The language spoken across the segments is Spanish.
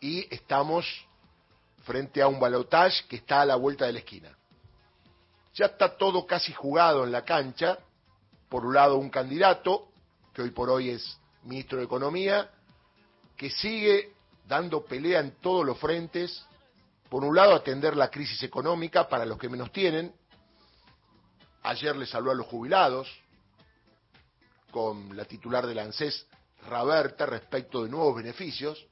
y estamos frente a un balotage que está a la vuelta de la esquina. Ya está todo casi jugado en la cancha. Por un lado, un candidato, que hoy por hoy es ministro de Economía, que sigue dando pelea en todos los frentes. Por un lado, atender la crisis económica para los que menos tienen. Ayer le saludó a los jubilados con la titular del ANSES, Raberta, respecto de nuevos beneficios.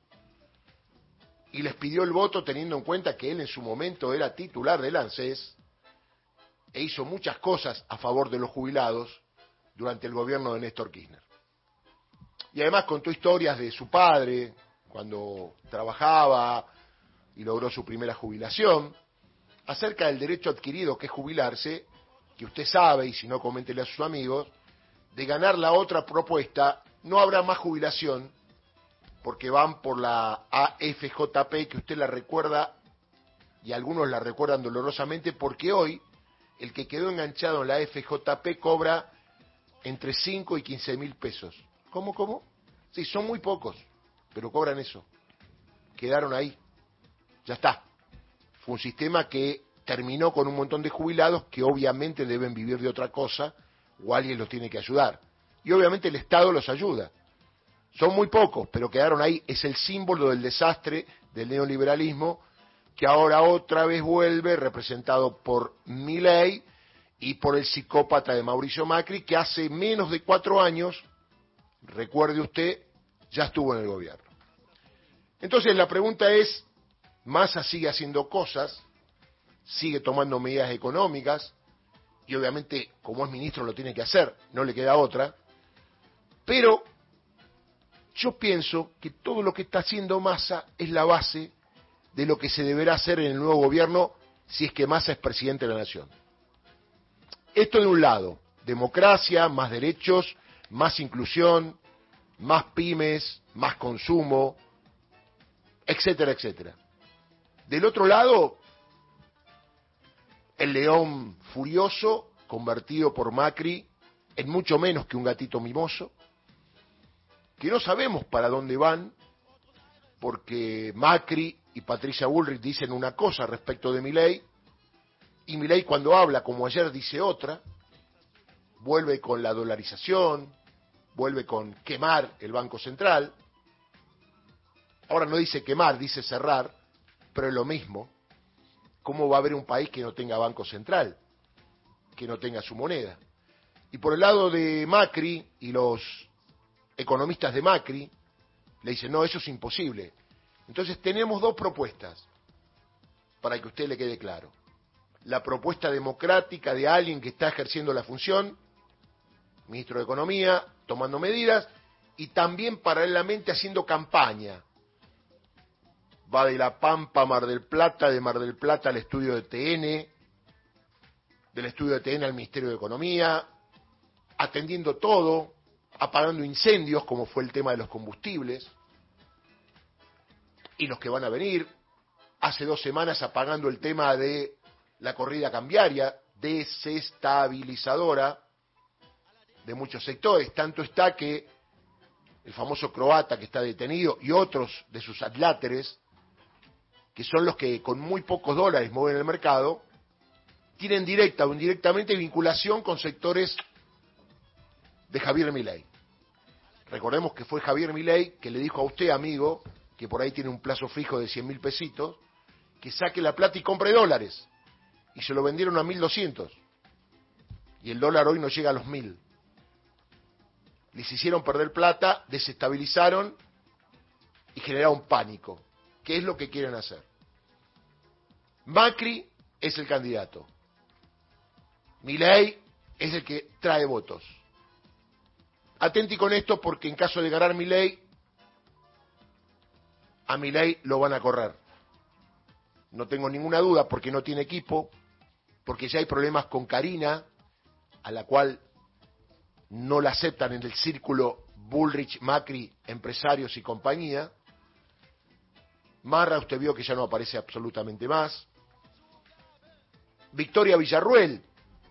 Y les pidió el voto teniendo en cuenta que él en su momento era titular del ANSES e hizo muchas cosas a favor de los jubilados durante el gobierno de Néstor Kirchner. Y además contó historias de su padre, cuando trabajaba y logró su primera jubilación, acerca del derecho adquirido que es jubilarse, que usted sabe, y si no, coméntele a sus amigos, de ganar la otra propuesta, no habrá más jubilación, porque van por la AFJP, que usted la recuerda, y algunos la recuerdan dolorosamente, porque hoy el que quedó enganchado en la FJP cobra entre 5 y 15 mil pesos. ¿Cómo, cómo? Sí, son muy pocos, pero cobran eso. Quedaron ahí. Ya está. Fue un sistema que terminó con un montón de jubilados que obviamente deben vivir de otra cosa o alguien los tiene que ayudar. Y obviamente el Estado los ayuda. Son muy pocos, pero quedaron ahí. Es el símbolo del desastre del neoliberalismo que ahora otra vez vuelve, representado por Milei y por el psicópata de Mauricio Macri, que hace menos de cuatro años, recuerde usted, ya estuvo en el gobierno. Entonces la pregunta es, Massa sigue haciendo cosas, sigue tomando medidas económicas, y obviamente como es ministro lo tiene que hacer, no le queda otra, pero yo pienso que todo lo que está haciendo Massa es la base de lo que se deberá hacer en el nuevo gobierno si es que Massa es presidente de la nación. Esto de un lado, democracia, más derechos, más inclusión, más pymes, más consumo, etcétera, etcétera. Del otro lado, el león furioso, convertido por Macri en mucho menos que un gatito mimoso, que no sabemos para dónde van, porque Macri y Patricia Bullrich dicen una cosa respecto de Milei, y Milei cuando habla, como ayer, dice otra, vuelve con la dolarización, vuelve con quemar el Banco Central, ahora no dice quemar, dice cerrar, pero es lo mismo. ¿Cómo va a haber un país que no tenga Banco Central, que no tenga su moneda? Y por el lado de Macri y los economistas de Macri, le dicen, no, eso es imposible. Entonces tenemos dos propuestas, para que a usted le quede claro. La propuesta democrática de alguien que está ejerciendo la función, ministro de Economía, tomando medidas, y también paralelamente haciendo campaña. Va de La Pampa a Mar del Plata, de Mar del Plata al estudio de TN, del estudio de TN al Ministerio de Economía, atendiendo todo, apagando incendios, como fue el tema de los combustibles y los que van a venir. Hace dos semanas apagando el tema de la corrida cambiaria, desestabilizadora de muchos sectores. Tanto está que el famoso croata que está detenido y otros de sus adláteres, que son los que con muy pocos dólares mueven el mercado, tienen directa o indirectamente vinculación con sectores de Javier Milei. Recordemos que fue Javier Milei que le dijo a usted, amigo, que por ahí tiene un plazo fijo de 100 mil pesitos, que saque la plata y compre dólares. Y se lo vendieron a 1.200. Y el dólar hoy no llega a los 1.000. Les hicieron perder plata, desestabilizaron y generaron pánico. ¿Qué es lo que quieren hacer? Macri es el candidato. Milei es el que trae votos. Atenti con esto porque en caso de ganar Milei a Milei lo van a correr. No tengo ninguna duda porque no tiene equipo, porque ya hay problemas con Karina, a la cual no la aceptan en el círculo Bullrich, Macri, empresarios y compañía. Marra, usted vio que ya no aparece absolutamente más. Victoria Villarruel,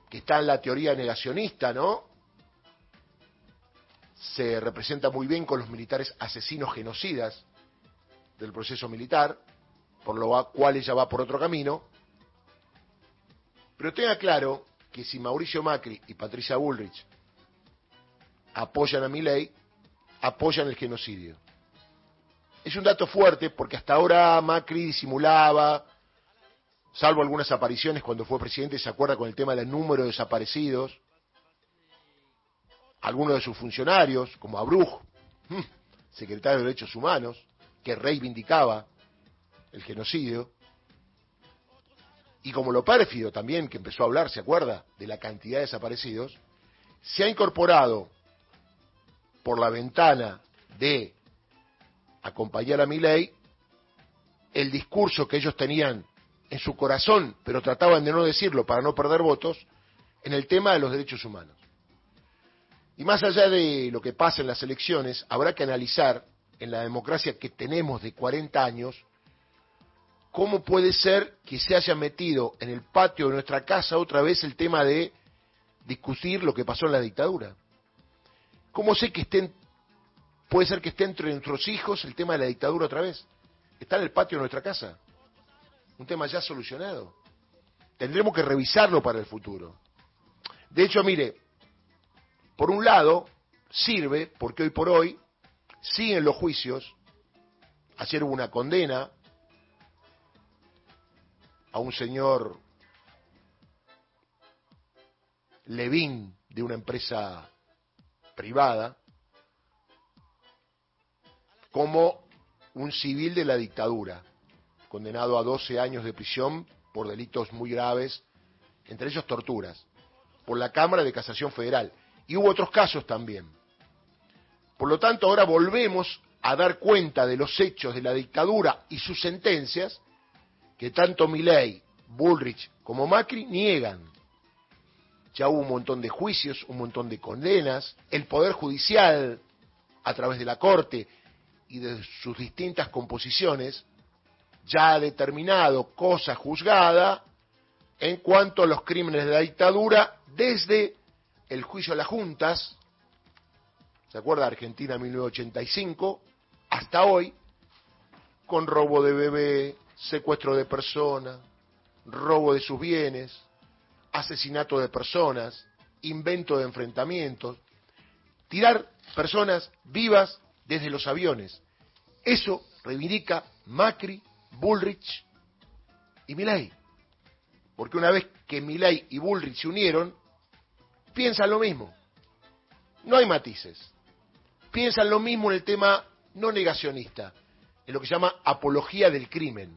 que está en la teoría negacionista, ¿no? Se representa muy bien con los militares asesinos genocidas del proceso militar, por lo cual ella va por otro camino. Pero tenga claro que si Mauricio Macri y Patricia Bullrich apoyan a mi ley, apoyan el genocidio. Es un dato fuerte porque hasta ahora Macri disimulaba, salvo algunas apariciones cuando fue presidente, se acuerda con el tema del número de desaparecidos, algunos de sus funcionarios, como Abruj, mm, secretario de Derechos Humanos, que reivindicaba el genocidio, y como lo pérfido también, que empezó a hablar, ¿se acuerda?, de la cantidad de desaparecidos, se ha incorporado por la ventana de acompañar a mi ley el discurso que ellos tenían en su corazón, pero trataban de no decirlo para no perder votos, en el tema de los derechos humanos. Y más allá de lo que pasa en las elecciones, habrá que analizar en la democracia que tenemos de 40 años, cómo puede ser que se haya metido en el patio de nuestra casa otra vez el tema de discutir lo que pasó en la dictadura. ¿Cómo sé que estén, puede ser que esté entre nuestros hijos el tema de la dictadura otra vez? Está en el patio de nuestra casa. Un tema ya solucionado. Tendremos que revisarlo para el futuro. De hecho, mire, por un lado, sirve porque hoy por hoy siguen los juicios. Ayer una condena a un señor Levín de una empresa privada como un civil de la dictadura, condenado a 12 años de prisión por delitos muy graves, entre ellos torturas, por la Cámara de Casación Federal. Y hubo otros casos también. Por lo tanto, ahora volvemos a dar cuenta de los hechos de la dictadura y sus sentencias que tanto Milei, Bullrich como Macri niegan ya hubo un montón de juicios, un montón de condenas, el Poder Judicial, a través de la Corte y de sus distintas composiciones, ya ha determinado cosa juzgada en cuanto a los crímenes de la dictadura desde el juicio a las juntas, ¿se acuerda? Argentina 1985, hasta hoy, con robo de bebé, secuestro de persona, robo de sus bienes, asesinato de personas, invento de enfrentamientos, tirar personas vivas desde los aviones. Eso reivindica Macri, Bullrich y Milei. Porque una vez que Milei y Bullrich se unieron, piensan lo mismo. No hay matices. Piensan lo mismo en el tema no negacionista, en lo que se llama apología del crimen.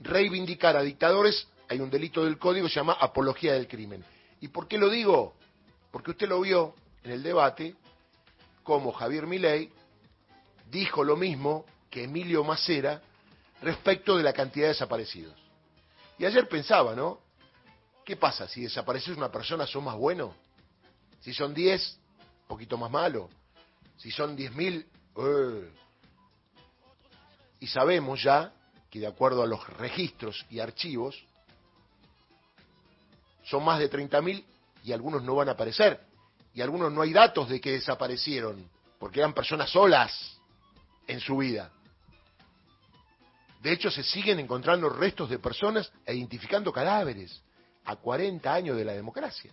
Reivindicar a dictadores hay un delito del código que se llama apología del crimen. ¿Y por qué lo digo? Porque usted lo vio en el debate como Javier Milei dijo lo mismo que Emilio Macera respecto de la cantidad de desaparecidos. Y ayer pensaba, ¿no? ¿Qué pasa? Si desaparece una persona, ¿son más buenos? Si son 10, poquito más malo. Si son 10.000, eh. y sabemos ya que de acuerdo a los registros y archivos, son más de 30.000 y algunos no van a aparecer. Y algunos no hay datos de que desaparecieron, porque eran personas solas en su vida. De hecho, se siguen encontrando restos de personas e identificando cadáveres a 40 años de la democracia.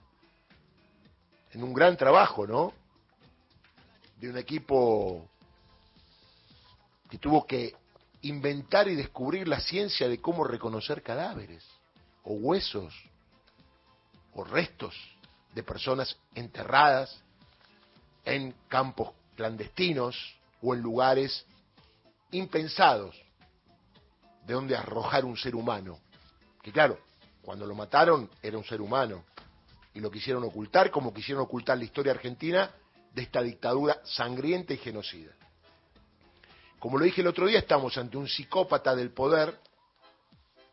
En un gran trabajo, ¿no? De un equipo que tuvo que inventar y descubrir la ciencia de cómo reconocer cadáveres o huesos o restos de personas enterradas en campos clandestinos o en lugares impensados de donde arrojar un ser humano. Que claro, cuando lo mataron era un ser humano y lo quisieron ocultar como quisieron ocultar la historia argentina de esta dictadura sangrienta y genocida. Como lo dije el otro día, estamos ante un psicópata del poder,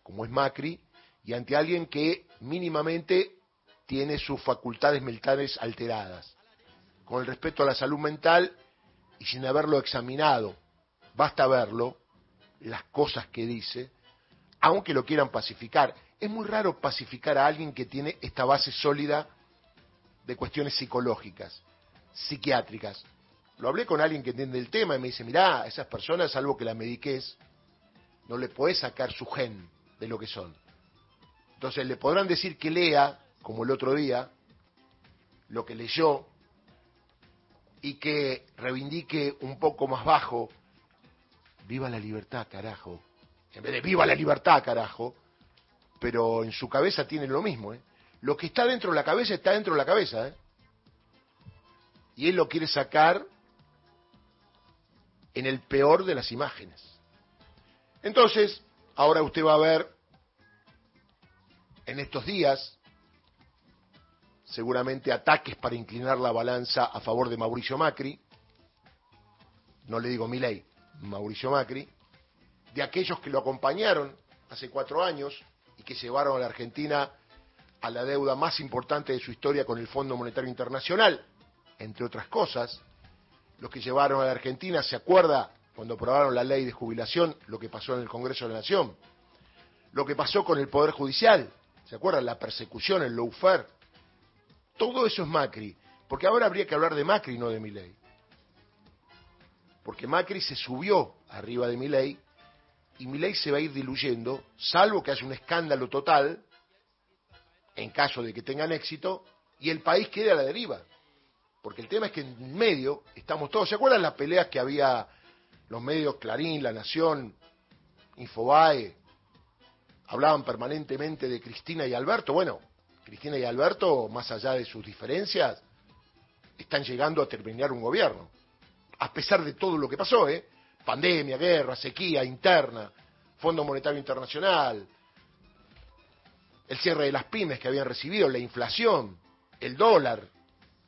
como es Macri, y ante alguien que mínimamente tiene sus facultades mentales alteradas. Con el respeto a la salud mental y sin haberlo examinado, basta verlo, las cosas que dice, aunque lo quieran pacificar. Es muy raro pacificar a alguien que tiene esta base sólida de cuestiones psicológicas, psiquiátricas. Lo hablé con alguien que entiende el tema y me dice, mirá, esas personas, salvo que la mediques, no le podés sacar su gen de lo que son. Entonces le podrán decir que lea, como el otro día, lo que leyó, y que reivindique un poco más bajo, viva la libertad, carajo. En vez de viva la libertad, carajo, pero en su cabeza tiene lo mismo. ¿eh? Lo que está dentro de la cabeza está dentro de la cabeza. ¿eh? Y él lo quiere sacar en el peor de las imágenes. Entonces, ahora usted va a ver en estos días seguramente ataques para inclinar la balanza a favor de Mauricio Macri, no le digo Milei, Mauricio Macri, de aquellos que lo acompañaron hace cuatro años que llevaron a la Argentina a la deuda más importante de su historia con el Fondo Monetario Internacional, entre otras cosas, los que llevaron a la Argentina, ¿se acuerda cuando aprobaron la ley de jubilación lo que pasó en el Congreso de la Nación? Lo que pasó con el Poder Judicial, ¿se acuerda? La persecución, el lawfare, todo eso es Macri, porque ahora habría que hablar de Macri, no de Milei. Porque Macri se subió arriba de Milei y Milei se va a ir diluyendo, salvo que haya un escándalo total, en caso de que tengan éxito, y el país quede a la deriva. Porque el tema es que en medio estamos todos. ¿Se acuerdan las peleas que había los medios Clarín, La Nación, Infobae? Hablaban permanentemente de Cristina y Alberto. Bueno, Cristina y Alberto, más allá de sus diferencias, están llegando a terminar un gobierno. A pesar de todo lo que pasó, ¿eh? Pandemia, guerra, sequía interna, Fondo Monetario Internacional, el cierre de las pymes que habían recibido, la inflación, el dólar,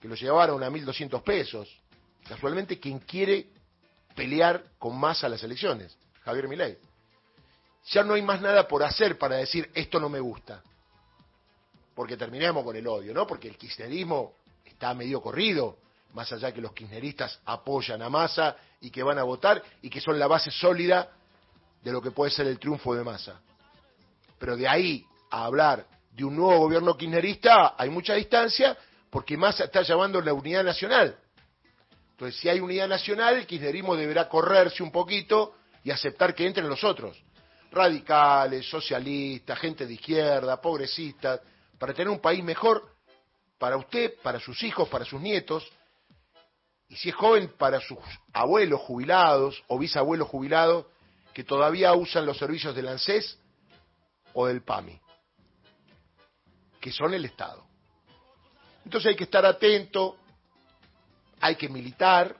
que lo llevaron a 1.200 pesos. Casualmente, quien quiere pelear con más a las elecciones, Javier Milei. Ya no hay más nada por hacer para decir esto no me gusta porque terminemos con el odio, ¿no? Porque el kirchnerismo está medio corrido, más allá que los kirchneristas apoyan a Massa y que van a votar y que son la base sólida de lo que puede ser el triunfo de Massa. Pero de ahí a hablar de un nuevo gobierno kirchnerista hay mucha distancia porque Massa está llamando la unidad nacional. Entonces, si hay unidad nacional, el kirchnerismo deberá correrse un poquito y aceptar que entren los otros. Radicales, socialistas, gente de izquierda, progresistas, para tener un país mejor para usted, para sus hijos, para sus nietos, y si es joven, para sus abuelos jubilados o bisabuelos jubilados que todavía usan los servicios del ANSES o del PAMI, que son el Estado. Entonces hay que estar atento, hay que militar,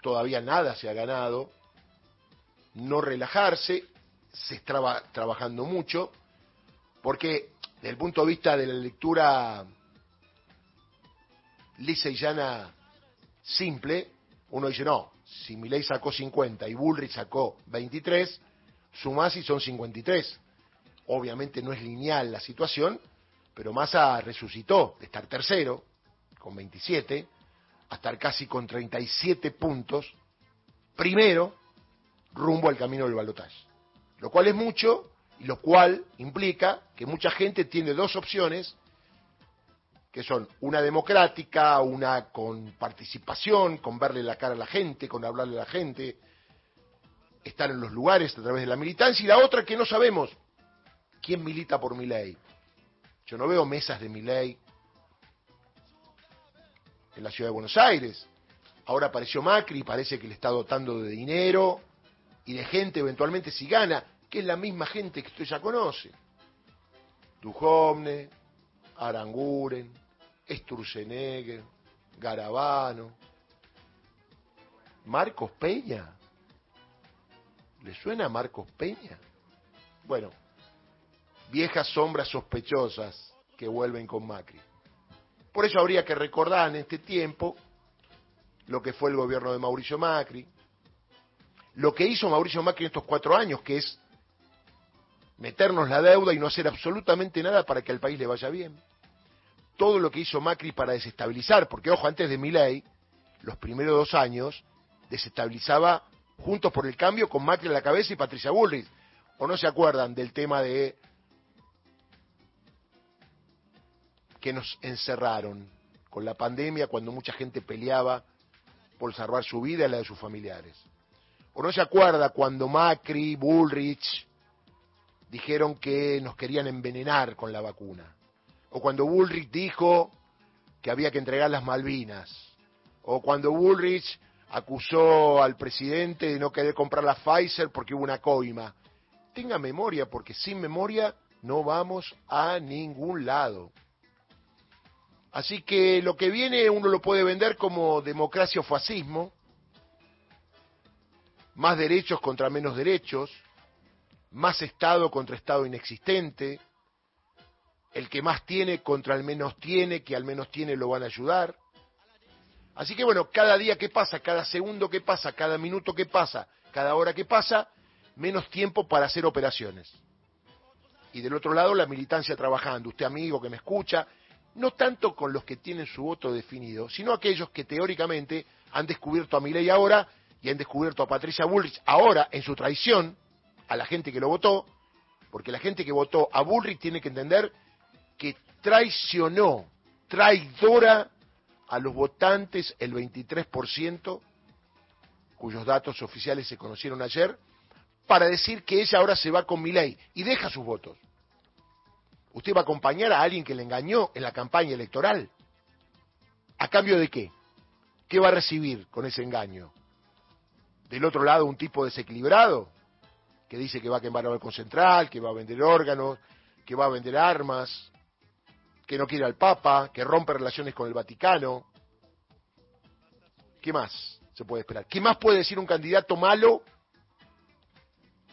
todavía nada se ha ganado, no relajarse, se está trabajando mucho, porque desde el punto de vista de la lectura lisa y llana simple, uno dice, no, si Milei sacó 50 y Bullrich sacó 23, sumás y son 53. Obviamente no es lineal la situación, pero Massa resucitó de estar tercero, con 27, a estar casi con 37 puntos, primero, rumbo al camino del balotaje. Lo cual es mucho, lo cual implica que mucha gente tiene dos opciones, que son una democrática, una con participación, con verle la cara a la gente, con hablarle a la gente, estar en los lugares a través de la militancia, y la otra que no sabemos quién milita por mi ley. Yo no veo mesas de mi ley en la ciudad de Buenos Aires. Ahora apareció Macri, y parece que le está dotando de dinero y de gente eventualmente si gana que es la misma gente que usted ya conoce. Dujovne, Aranguren, Sturzenegger, Garabano, Marcos Peña. ¿Le suena a Marcos Peña? Bueno, viejas sombras sospechosas que vuelven con Macri. Por eso habría que recordar en este tiempo lo que fue el gobierno de Mauricio Macri, lo que hizo Mauricio Macri en estos cuatro años, que es meternos la deuda y no hacer absolutamente nada para que al país le vaya bien. Todo lo que hizo Macri para desestabilizar, porque ojo, antes de mi ley, los primeros dos años, desestabilizaba Juntos por el Cambio con Macri a la cabeza y Patricia Bullrich. ¿O no se acuerdan del tema de que nos encerraron con la pandemia cuando mucha gente peleaba por salvar su vida y la de sus familiares. ¿O no se acuerda cuando Macri, Bullrich dijeron que nos querían envenenar con la vacuna? O cuando Bullrich dijo que había que entregar las Malvinas. O cuando Bullrich acusó al presidente de no querer comprar la Pfizer porque hubo una coima. Tenga memoria, porque sin memoria no vamos a ningún lado. Así que lo que viene uno lo puede vender como democracia o fascismo, más derechos contra menos derechos, más Estado contra Estado inexistente, el que más tiene contra el menos tiene, que al menos tiene lo van a ayudar. Así que bueno, cada día que pasa, cada segundo que pasa, cada minuto que pasa, cada hora que pasa, menos tiempo para hacer operaciones. Y del otro lado, la militancia trabajando. Usted amigo que me escucha, no tanto con los que tienen su voto definido, sino aquellos que teóricamente han descubierto a Milei ahora y han descubierto a Patricia Bullrich ahora en su traición a la gente que lo votó, porque la gente que votó a Bullrich tiene que entender traicionó, traidora a los votantes el 23%, cuyos datos oficiales se conocieron ayer, para decir que ella ahora se va con Milei y deja sus votos. ¿Usted va a acompañar a alguien que le engañó en la campaña electoral? ¿A cambio de qué? ¿Qué va a recibir con ese engaño? Del otro lado, un tipo desequilibrado que dice que va a quemar el Central, que va a vender órganos, que va a vender armas, que no quiere al Papa, que rompe relaciones con el Vaticano. ¿Qué más se puede esperar? ¿Qué más puede decir un candidato malo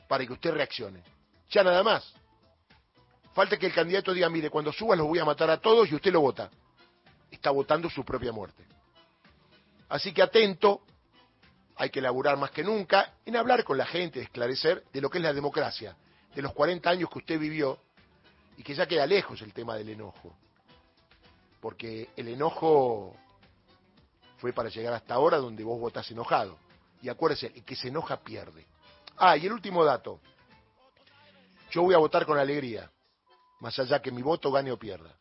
para que usted reaccione? Ya nada más. Falta que el candidato diga, mire, cuando suba los voy a matar a todos y usted lo vota. Está votando su propia muerte. Así que atento, hay que laburar más que nunca en hablar con la gente, esclarecer de lo que es la democracia, de los 40 años que usted vivió y que ya queda lejos el tema del enojo. Porque el enojo fue para llegar hasta ahora donde vos votás enojado. Y acuérdese, el que se enoja pierde. Ah, y el último dato. Yo voy a votar con alegría más allá que mi voto gane o pierda.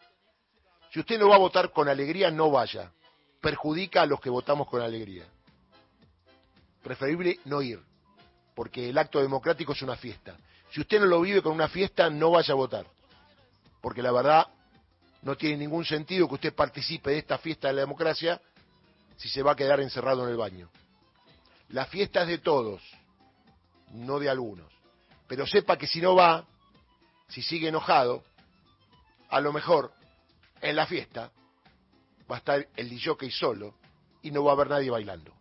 Si usted no va a votar con alegría, no vaya. Perjudica a los que votamos con alegría. Preferible no ir, porque el acto democrático es una fiesta. Si usted no lo vive con una fiesta, no vaya a votar, porque la verdad no tiene ningún sentido que usted participe de esta fiesta de la democracia si se va a quedar encerrado en el baño. La fiesta es de todos, no de algunos. Pero sepa que si no va, si sigue enojado, a lo mejor en la fiesta va a estar el DJ solo y no va a haber nadie bailando.